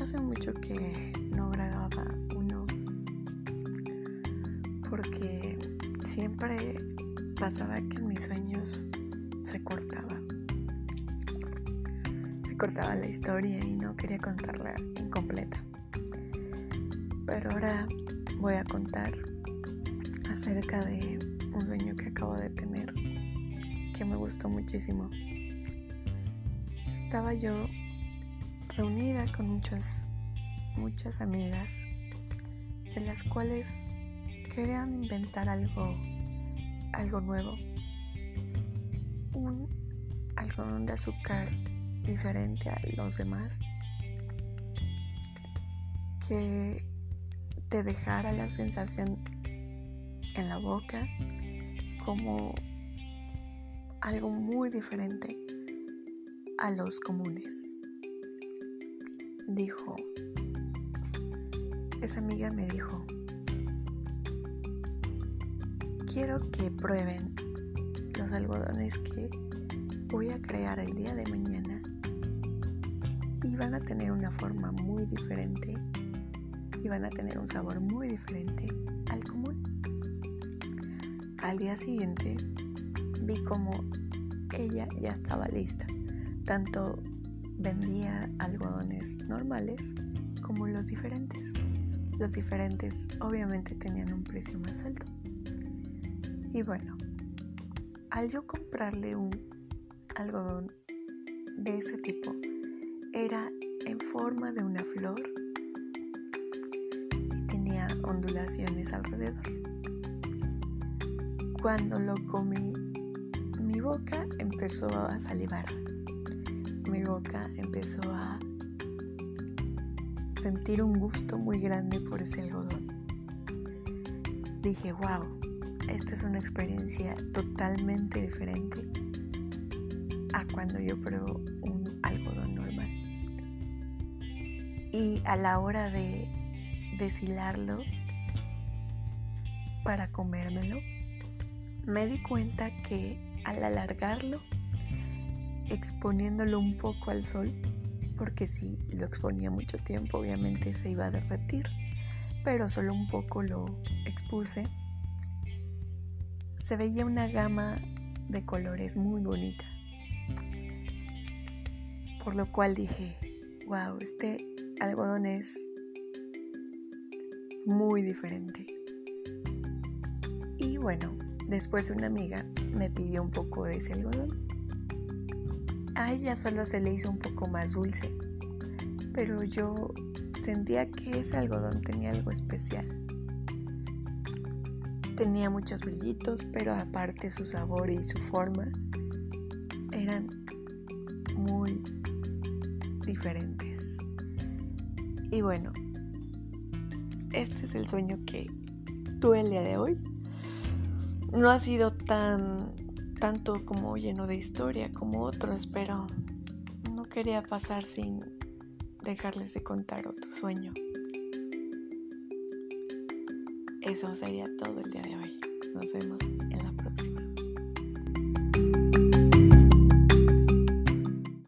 hace mucho que no grababa uno porque siempre pasaba que en mis sueños se cortaba. Se cortaba la historia y no quería contarla incompleta. Pero ahora voy a contar acerca de un sueño que acabo de tener que me gustó muchísimo. Estaba yo reunida con muchas muchas amigas de las cuales querían inventar algo algo nuevo. Un algodón de azúcar diferente a los demás que te dejara la sensación en la boca como algo muy diferente a los comunes. Dijo, esa amiga me dijo, quiero que prueben los algodones que voy a crear el día de mañana y van a tener una forma muy diferente y van a tener un sabor muy diferente al común. Al día siguiente vi como ella ya estaba lista. Tanto vendía algodones normales como los diferentes. Los diferentes obviamente tenían un precio más alto. Y bueno, al yo comprarle un algodón de ese tipo, era en forma de una flor y tenía ondulaciones alrededor. Cuando lo comí mi boca empezó a salivar. Mi boca empezó a sentir un gusto muy grande por ese algodón. Dije, wow, esta es una experiencia totalmente diferente a cuando yo pruebo un algodón normal. Y a la hora de deshilarlo para comérmelo, me di cuenta que al alargarlo, exponiéndolo un poco al sol, porque si lo exponía mucho tiempo obviamente se iba a derretir, pero solo un poco lo expuse, se veía una gama de colores muy bonita. Por lo cual dije, wow, este algodón es muy diferente. Y bueno, después una amiga me pidió un poco de ese algodón. A ella solo se le hizo un poco más dulce, pero yo sentía que ese algodón tenía algo especial. Tenía muchos brillitos, pero aparte su sabor y su forma eran muy diferentes. Y bueno, este es el sueño que tuve el día de hoy no ha sido tan tanto como lleno de historia como otros, pero no quería pasar sin dejarles de contar otro sueño. Eso sería todo el día de hoy. Nos vemos en la próxima.